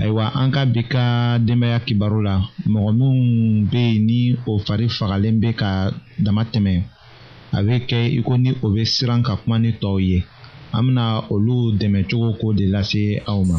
ayiwa an ka bi ka denbaya kibaru la mɔgɔ minnu bɛ yen ni o fari fagalen bɛ ka dama tɛmɛ a bɛ kɛ i ko ni o bɛ siran ka kuma ni tɔw ye an bɛna olu dɛmɛ cogo ko de lase aw ma.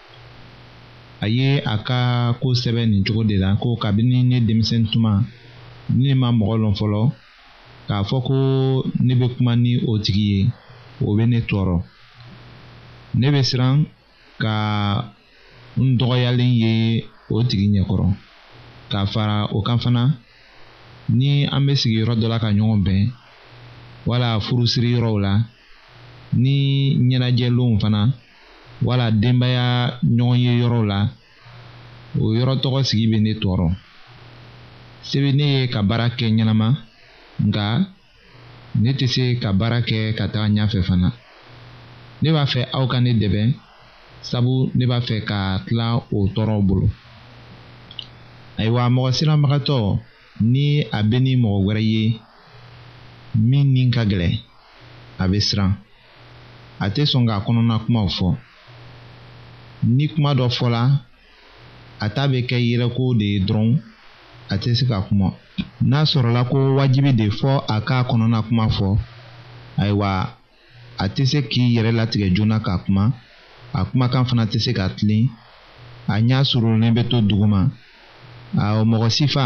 a ye a ka ko sɛbɛn nin cogo de la ko kabini ne denmisɛn tuma ne ma mɔgɔ lɔn fɔlɔ k'a fɔ ko ne bɛ kuma ni o tigi ye o bɛ ne tɔɔrɔ ne bɛ siran ka n dɔgɔyalen ye o tigi ɲɛkɔrɔ ka fara o kan fana ni an bɛ sigi yɔrɔ dɔ la ka ɲɔgɔn bɛn wala furusiri yɔrɔw la ni ɲɛnajɛlenw fana wala denbaya ɲɔgɔn ye yɔrɔ la o yɔrɔ tɔgɔ sigi bɛ ne tɔɔrɔ se bɛ ne ye ka baara kɛ ɲɛnama nka ne tɛ se ka baara kɛ ka taga ɲɛfɛ fana ne b'a fɛ aw ka ne dɛmɛ sabu ne b'a fɛ ka tila o tɔɔrɔ bolo ayiwa mɔgɔ siranbagatɔ ni a bɛ ni mɔgɔ wɛrɛ ye min ni ka gɛlɛn a bɛ siran a tɛ sɔn k'a kɔnɔna kumaw fɔ ni kuma dɔ fɔla a ta bɛ kɛ yɛrɛko de ye dɔrɔn a tɛ se ka kuma n'a sɔrɔla ko wajibi de fɔ a k'a kɔnɔna kuma fɔ ayiwa a tɛ se k'i yɛrɛ latigɛ joona ka kuma a kumakan fana tɛ se ka tilen a ɲɛ surunlen bɛ to duguma a mɔgɔ sifa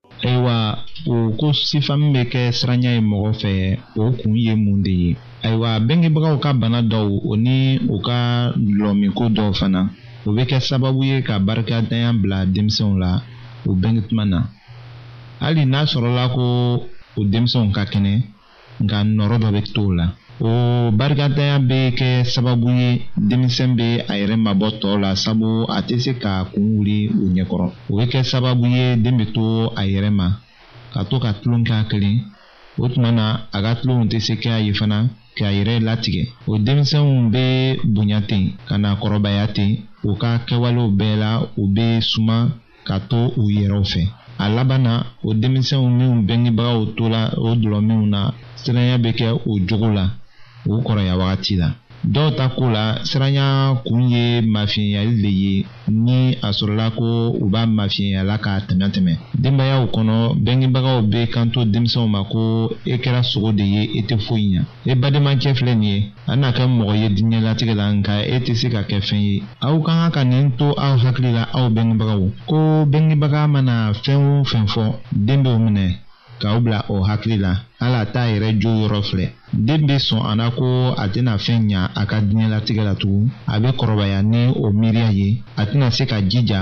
ayiwa o ko sifa min bɛ kɛ siranya ye mɔgɔ fɛ o kun ye mun de ye ayiwa bɛngebagaw ka bana dɔw o ni u ka dulɔmiko dɔw fana o bɛ kɛ sababu ye ka barikadanya bila denmisɛnw la o bɛnge tuma na hali n'a sɔrɔla ko o denmisɛnw ka kɛnɛ nka nɔrɔ dɔ bɛ t'o la o barikadanya bɛ kɛ sababu ye denmisɛn bɛ a yɛrɛ mabɔ tɔw la sabu a tɛ se ka kun wuli u ɲɛkɔrɔ o bɛ kɛ sababu ye den bɛ to a yɛrɛ ma ka to ka tulon k'a kelen o tuma na a ka tulonw tɛ se kɛ a ye fana k'a yɛrɛ latigɛ o denmisɛnw bɛ bonya ten ka na kɔrɔbaya ten u ka kɛwalew bɛɛ la u bɛ suma ka to u yɛrɛw fɛ a laban na o denmisɛnw minnu bɛngebagaw tola o dulɔminw na siranya bɛ kɛ o jogo la o kɔrɔya wagati la dɔw ta ko la siranya kun ye mafiyɛnyali de ye ni a sɔrɔla ko u b'a mafiyɛnyala k'a tɛmɛ tɛmɛ denbayaw kɔnɔ bɛngebagaw bɛ kanto denmisɛnw ma ko e kɛra sogo de ye e tɛ foyi ɲɛ e bademakɛ filɛ nin ye an na kɛ mɔgɔ ye diɲɛlatigɛ la nka e tɛ se ka kɛ fɛn ye aw ka kan ka nin to aw hakili la aw bɛngebagaw ko bɛngebaga mana fɛn o fɛn fɔ den b'o minɛ k'aw bila o hakili la ala t'a yɛrɛ jo yɔrɔ filɛ den bɛ sɔn a la ko a tɛna fɛn ɲa a ka diɲɛlatigɛ la tugun a bɛ kɔrɔbaya ni o miiriya ye a tɛna se ka jija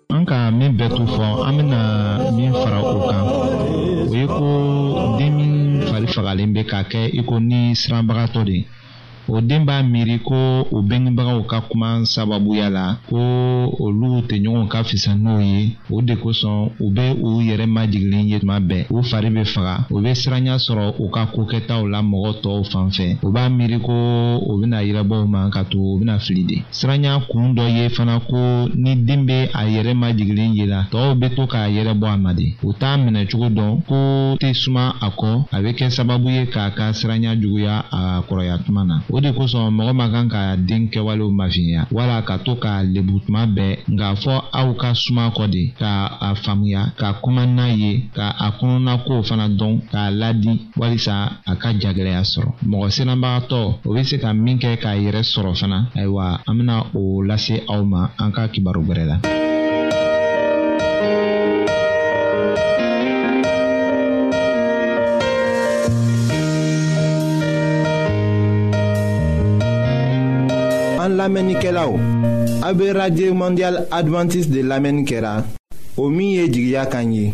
an ka min bɛɛ to fɔ an bɛna min fara o kan o ye ko den min fari fagalen bɛ k'a kɛ i ko ni siranbagatɔ de ye o den b'a miiri ko o bengebagaw ka kuma sababuya la ko olu tɛ ɲɔgɔn ka fisa n'o ye o de kosɔn u bɛ u yɛrɛ majigilen ye tuma bɛɛ u fari bɛ faga u bɛ siranya sɔrɔ u ka ko kɛtaw la mɔgɔ tɔw fan fɛ u b'a miiri ko u bɛna yirabɔw ma ka to u bɛna fili de siranya kun dɔ ye fana ko ni den bɛ a yɛrɛ ma jigilen ye la tɔw bɛ to k'a yɛrɛ bɔ a ma de u t'a minɛ cogo dɔn ko tɛ suma a kɔ a bɛ kɛ sababu ye k'a ka siranya juguya a kɔrɔya tuma na o de kosɔn mɔgɔ ma kan k'a den kɛwalew mafiɲɛya wala ka to k'a lebu tuma bɛɛ nka fɔ aw ka suma kɔ de ka a faamuya ka kuma n'a ye ka a kɔnɔna kow fana dɔn k'a ladi walisa a ka jagɛlɛya sɔrɔ mɔgɔ siranbagatɔ o bɛ se ka min kɛ k'a yɛrɛ sɔrɔ fana ayiwa an bɛna o lase aw ma an ka kibaru bɛrɛ la. an lamɛnnikɛlaw a bɛ radio mondial adventiste de lamɛnni kɛra o min ye jigiya kan ye.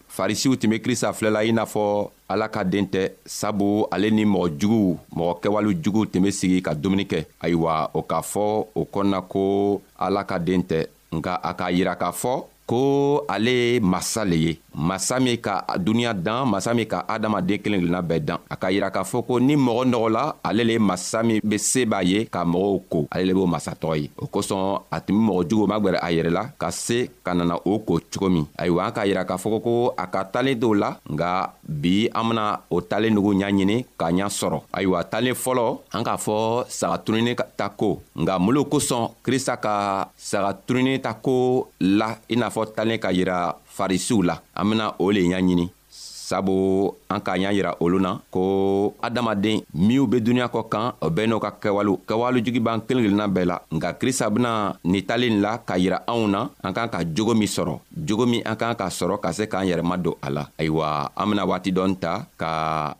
farisiw tun be krista filɛla i n'a fɔ ala ka den tɛ sabu ale ni mɔgɔ juguw mɔgɔ kɛwale juguw tun be sigi ka dumuni kɛ ayiwa o k'a fɔ o kɔnɔna ko ala ka den tɛ nka a k'a yira k'a fɔ ko ale ye masa le ye masa min ka duniɲa dan masa min ka adamaden kelen kelenna bɛɛ dan a ka yira k'a fɔ ko ni mɔgɔ nɔgɔ la ale le ye masa min be se b'a ye ka mɔgɔw ko ale le b'o masatɔgɔ ye o kosɔn a tun be mɔgɔ juguw magwɛrɛ a yɛrɛ la ka se ka nana o ko cogo min ayiwa an k'a yira k'a fɔ ko a ka talen dɔw la nka bi an bena o talen nugu ɲa ɲini k'a ɲa sɔrɔ ayiwa talen fɔlɔ an k'a fɔ saga tununi ta ko nka mun le kosɔn krista ka saga tununi ta ko la i n'a fɔ talen ka yira farisiw la an bena o le ɲaɲini sabu an k'a y'a yira olu na ko adamaden minw be duniɲa kɔ kan o bɛɛ n'o ka kɛwalew kɛwale jugi b'an kelen kelenna bɛɛ la nka krista bena ni tali nin la k'a yira anw na an k'an ka jogo min sɔrɔ jogo min an k'an ka sɔrɔ ka se k'an yɛrɛma don a la ayiwa an bena waati dɔn ta ka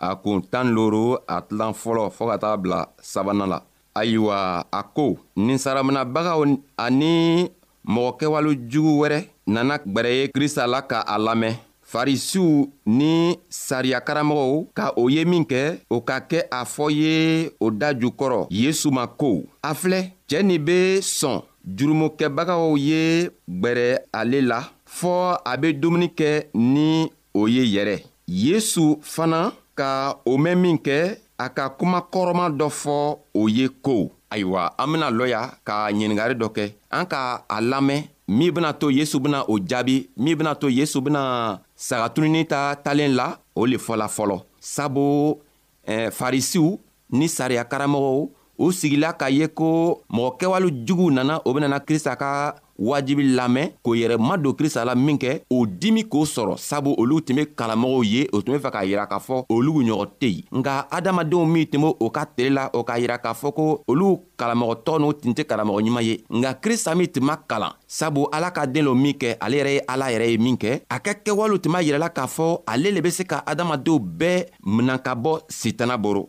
a kun tan loro a tilan fɔlɔ fɔɔ ka taga bila sabanan la ayiwa a ko ninsaraminabagaw ani mɔgɔ kɛwale jugu wɛrɛ nana gwɛrɛ ye krista la ka a lamɛn farisiw ni sariyakaramɔgɔw ka o ye min kɛ o ka kɛ a fɔ ye o da ju kɔrɔ yesu ma ko a filɛ cɛɛ nin be sɔn jurumukɛbagaw ye gwɛrɛ ale la fɔɔ a be dumuni kɛ ni o ye yɛrɛ yesu fana ka o mɛn min kɛ a ka kuma kɔrɔma dɔ fɔ o ye ko ayiwa an bena lɔya ka ɲiningari dɔ kɛ an ka a lamɛn min bena to yesu bena o jaabi min bena to yesu bena sagatununi ta talen la o le fɔla fɔlɔ sabu eh, farisiw ni sariya karamɔgɔw u sigila k'a ye ko mɔgɔ kɛwale juguw nana o benana krista ka wajibi lamɛn k'o yɛrɛ ma don krista la min kɛ o dimi k'o sɔrɔ sabu olu tun be kalamɔgɔw ye o tun be fɛ k'a yira k'a fɔ olugu ɲɔgɔn tɛ yen nka adamadenw min tun be o ka tele la o k'a yira k'a fɔ ko olu kalamɔgɔ tɔɔ n'u tun tɛ kalamɔgɔ ɲuman ye nka krista min tun ma kalan sabu ala ka den lo min kɛ ale yɛrɛ ye ala yɛrɛ ye min kɛ a ka kɛwalew tun b'a yirɛla k'a fɔ ale le be se ka adamadenw bɛɛ minan ka bɔ sitana boro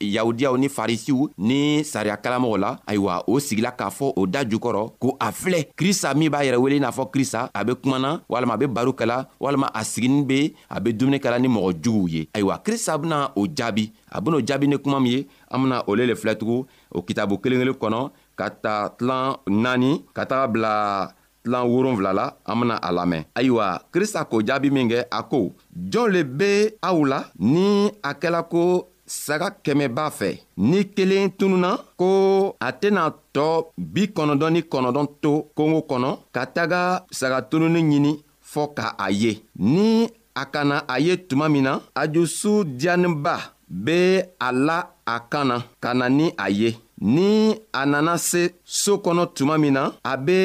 yahudiyaw ni farisiw ni sariya kalamɔgɔ la ayiwa o sigila k'a fɔ o da jukɔrɔ ko a filɛ krista min b'a yɛrɛ wele n'a fɔ krista a be kumana walima a be baro kala walima a siginin be a be dumuni kala ni mɔgɔ juguw ye ayiwa krista bena o jaabi a ben'o jaabi ni kuma min ye an bena o le le filɛtugun o kitabu kelen kelen kɔnɔ ka ta tilan naani ka taga bila tilan wolonfila la an bena a lamɛn ayiwa krista k'o jaabi min kɛ a ko jɔn le be aw la ni a kɛla ko saga kɛmɛ b'a fɛ ni kelen tununa ko a tɛna tɔɔ bi kɔnɔdɔn ni kɔnɔdɔn to kongo kɔnɔ ka taga saga tununi ɲini fɔɔ ka a ye ni a ka na a ye tuma min na a dusu diyaninba bɛ a la a kan na ka na ni a ye ni a nana se so kɔnɔ tuma min na a bɛ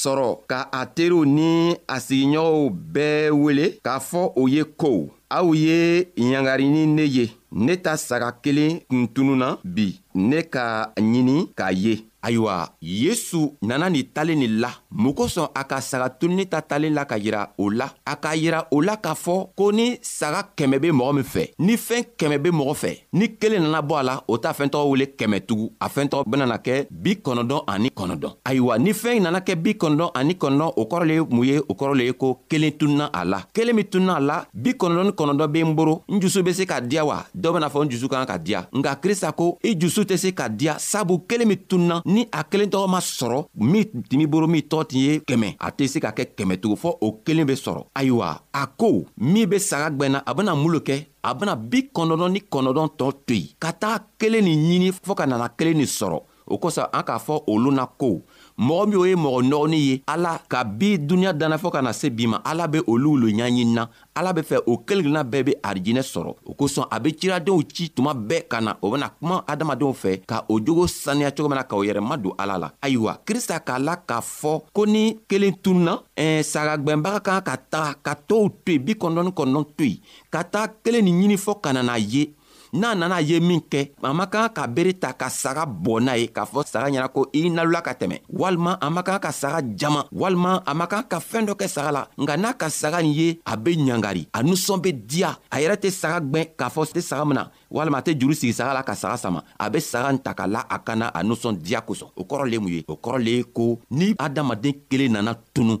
sɔrɔ ka a teriw ni a sigiɲɔgɔnw bɛɛ wele k'a fɔ o ye ko aw ye ɲangari ni ne ye ne ta saga kelen tun tunun na bi ne ka ɲini k'a ye ayiwa yesu nana nin talen de la mun kosɔn a ka saga tununi ta talen la ka yira o la a k'a yira o la k'a fɔ ko ni saga kɛmɛ be mɔgɔ min fɛ ni fɛn kɛmɛ be mɔgɔ fɛ ni kelen nana bɔ a la o t'a fɛn tɔgɔ wele kɛmɛ tugu a fɛn tɔgɔ benana kɛ bi kɔnɔdɔn ani kɔnɔdɔn ayiwa ni fɛn nana kɛ bi kɔnɔdɔn ani kɔnɔdɔn o kɔrɔ le ye mun ye o kɔrɔ le ye ko kelen tununa a la kelen min tununa a la bi kɔnɔdɔn ni kɔnɔdɔn be n boro n jusu be se ka diya wa dɔ bena fɔ n jusu ka kan ka diya nka krista ko i jusu tɛ se ka diya sabu kelen min tununa ni a kelen tɔgɔ ma sɔrɔ min timi boro min tɔɔ tin ye kɛmɛ a tɛ se ka kɛ kɛmɛ tugun fɔ o kelen be sɔrɔ ayiwa a ko min be saga gwɛnna a bena mun lo kɛ a bena bi kɔnɔdɔn ni kɔnɔdɔn tɔɔ to yen ka taga kelen nin ɲini fɔɔ ka nana kelen nin sɔrɔ o kosɔn an k'a fɔ olu na ko mɔgɔ min o ye mɔgɔ nɔgɔnin ye ala ka bi duniɲa danna fɔ ka na se bi ma ala be olu lo ɲaɲini na ala be fɛ o kelenkelenna bɛɛ be arijinɛ sɔrɔ o kosɔn a be ciradenw ci tuma bɛɛ ka na o bena kuma adamadenw fɛ ka o jogo saniya cogo min na ka o yɛrɛ ma don ala la ayiwa krista k'a la k'a fɔ ko ni kelen tununa eh, sagagwɛnbaga kan ka taga ka tow to yen bi kɔnɔdɔni kɔnɔdɔn to yen ka taa kelen nin ɲini fɔ ka nana ye n'a nana ye min kɛ a man kan ka bere ta ka saga bɔ n'a ye k'a fɔ saga ɲɛna ko i nalola ka tɛmɛ walima a man kan ka saga jama walima a man kan ka fɛɛn dɔ kɛ saga la nka n'a ka saga nin ye a be ɲangari a nusɔn be diya a yɛrɛ tɛ saga gwɛn k'a fɔ tɛ saga mina walima a tɛ juru sigi saga la ka saga sama a be saga n ta ka la a kana a nusɔn diya kosɔn o kɔrɔ le mun ye o kɔrɔ le ye ko ni adamaden kelen nana tunu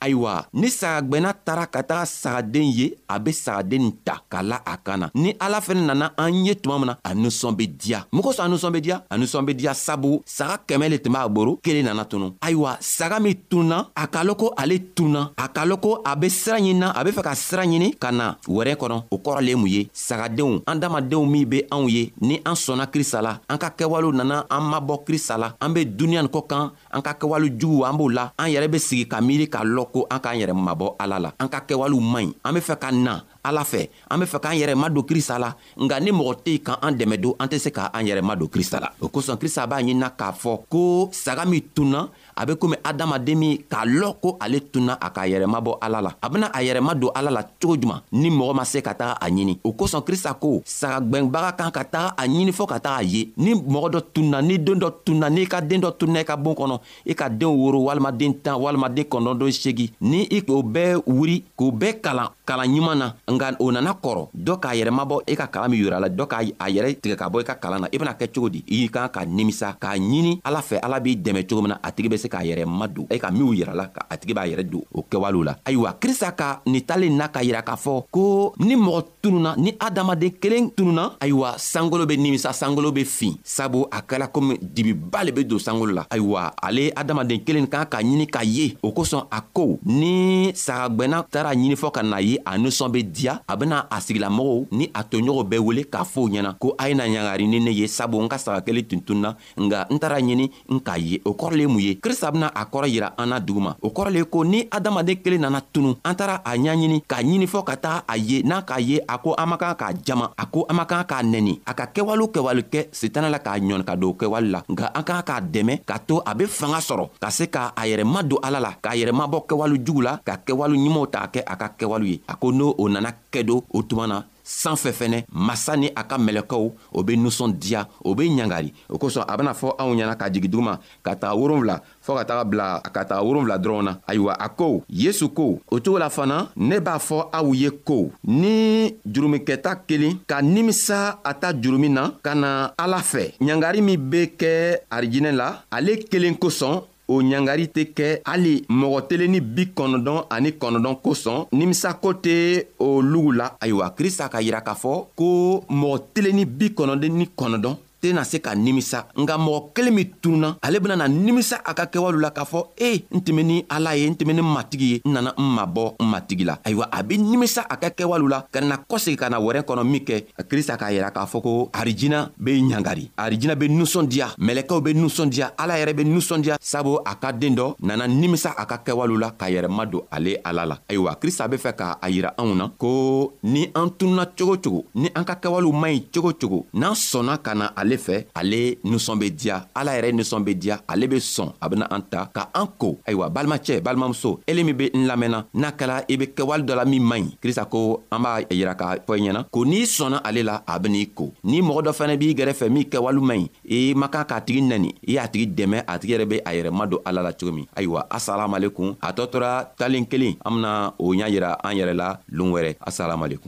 ayiwa ni sagagɛnna taara ka taga sagaden ye a be sagaden nin ta ka la a kan na ni ala fɛnɛ nana an ye tuma min na a nusɔn be diya mun kosɔn a nusɔn be diya a nusɔn be diya sabu saga kɛmɛ le tun b'a boro kelen nana tunu ayiwa saga min tunna a ka lɔn ko ale tunna a ka lɔn ko a be sira ɲinina a be fɛ ka sira ɲini ka na wɛrɛ kɔnɔ o kɔrɔ le mun ye sagadenw an damadenw min be anw ye ni an sɔnna krista la an ka kɛwalew nana an mabɔ krista la an be duniɲa nin kɔ kan an ka kɛwale juguw an b'o la an yɛrɛ be sigi ka miiri k'a lɔ ko an k'an yɛrɛ mabɔ ala la an ka kɛwalew man ɲi an be fɛ ka na ala fɛ an be fɛ k'an yɛrɛ ma don krista la nka ni mɔgɔ tɛ ka an dɛmɛ don an tɛ se ka an yɛrɛ ma don krista la o kosɔn krista b'a ɲinina k'a fɔ ko saga min tunna a be komi adamaden min k'a lɔ ko ale tunna a k'a yɛrɛma bɔ ala la a bena a yɛrɛma don ala la cogo juman ni mɔgɔ ma se ka taga a ɲini o kosɔn krista ko saga gwɛnbaga kan ka taga a ɲini fɔ ka taga a ye ni mɔgɔ dɔ tunna ni den dɔ tunna n'i ka den dɔ tunna i ka bon kɔnɔ i ka den woro walima den tan walima den kɔnɔntɔn seegin ni i k'o bɛɛ wuri k'o bɛɛ kalan kalan ɲuman na nka o nana kɔrɔ dɔ k'a yɛrɛ mabɔ i ka kalan min yira la dɔ k'a yɛrɛ tigɛ ka bɔ i ka kalan na i bɛna kɛ cogo di i kan ka nimisa k'a ɲini ala fɛ ala b'i dɛmɛ cogo min na a tigi bɛ se k'a yɛrɛ madon e ka minw yira la a tigi b'a yɛrɛ don o kɛwalew la ayiwa krista ka nin talen na ka yira k'a fɔ ko ni mɔgɔ tununa ni adamaden kelen tununa ayiwa sankolo be nimisa sankolo be fin sabu a kɛla komi dibiba le be don sankolo la ayiwa ale adamaden kelen kan k'a ɲini k'a ye o kosɔn a ko ni sagagwɛnna taara ɲini fɔ ka na ye a nisɔn be diya a bena a sigilamɔgɔw ni a toɲɔgɔnw bɛɛ wele k'a fɔw ɲɛna ko a ye na ɲangari ni ne ye sabu n ka saga kelen tun tunna nka n taara ɲini n k'a ye o kɔrɔ le mun ye krista bena a kɔrɔ yira an na duguma o kɔrɔ le ko ni adamaden kelen nana tunu an taara a ɲaɲini k'a ɲini fɔɔ ka taga a ye n'a k'a ye a ko an man kan k'a jama a ko an man kan k'a nɛni a ka kɛwale kɛwale kɛ sitana la k'a ɲɔni ka don kɛwale la nka an kan k'a dɛmɛ k'a to a be fanga sɔrɔ ka se ka a yɛrɛ ma don ala la k'a yɛrɛ mabɔ kɛwale jugu la ka kɛwale ɲumanw ta kɛ a ka kɛwale ye a ko n'o o nana kɛ don o tuma na sanfɛ fɛnɛ masa ni a ka mɛlɛkɛw o be nusɔn diya o be ɲangari o kosɔn a bena fɔ anw ɲɛna ka jigi duguma ka taga wolonfila fɔɔ ka taga bila ka taga wolonfila dɔrɔn na ayiwa a ko yesu ko o cogo la fana ne b'a fɔ aw ye ko ni jurumikɛta kelen ka nimisa a ta jurumi na ka na ala fɛ ɲangari min be kɛ arijinɛ la ale kelen kosɔn o ɲangari tɛ kɛ hali mɔgɔ telen ni bi kɔnɔdɔn ani kɔnɔdɔn kosɔn nimisako tɛ o lugu la ayiwa krista ka yira k'a fɔ ko mɔgɔ telen ni bi kɔnɔden ni kɔnɔdɔn tɛna se ka nimisa nka mɔgɔ kelen min tununa ale bɛna na nimisa a ka kɛwale la k'a fɔ e n tɛmɛ ni ala ye n tɛmɛ ni matigi ye n nana n mabɔ n matigi la ayiwa a bɛ nimisa a ka kɛwale la ka na kɔsegi ka na wɛrɛ kɔnɔ min kɛ krista k'a yira k'a fɔ ko arijina be ɲangari arijina be nusɔndiya mɛlɛkɛw be nusɔndiya ala yɛrɛ be nusɔndiya sabu a ka den dɔ nana nimisa a ka kɛwalew la ka yɛrɛ ma don ale ala la ayiwa krista be fɛ k'a yira anw na ko ni an tununa cogo cogo ni an ka kɛwalew man ɲi cogo cogo n'an sɔnna ka na ale fɛ ale nusɔn be diya ala yɛrɛ nisɔn be diya ale be sɔn a bena an ta ka an ko ayiwa balimacɛ balimamuso ele min be n lamɛnna n'a kɛla i be kɛwale dɔ la min man ɲi krista ko an b'a yira k'a fɔ i ɲɛna ko n'i sɔnna ale la a ben'i ko ni mɔgɔ dɔ fɛnɛ b'i gɛrɛfɛ min kɛwale man ɲi i man kan k'a tigi nɛni i y'a tigi dɛmɛ a tigi yɛrɛ be a yɛrɛ madon ala la cogo min ayiwa asalamalekun a tɔtɔra talen kelen an bena o ɲa yira an yɛrɛ la loon wɛrɛ asalamalekun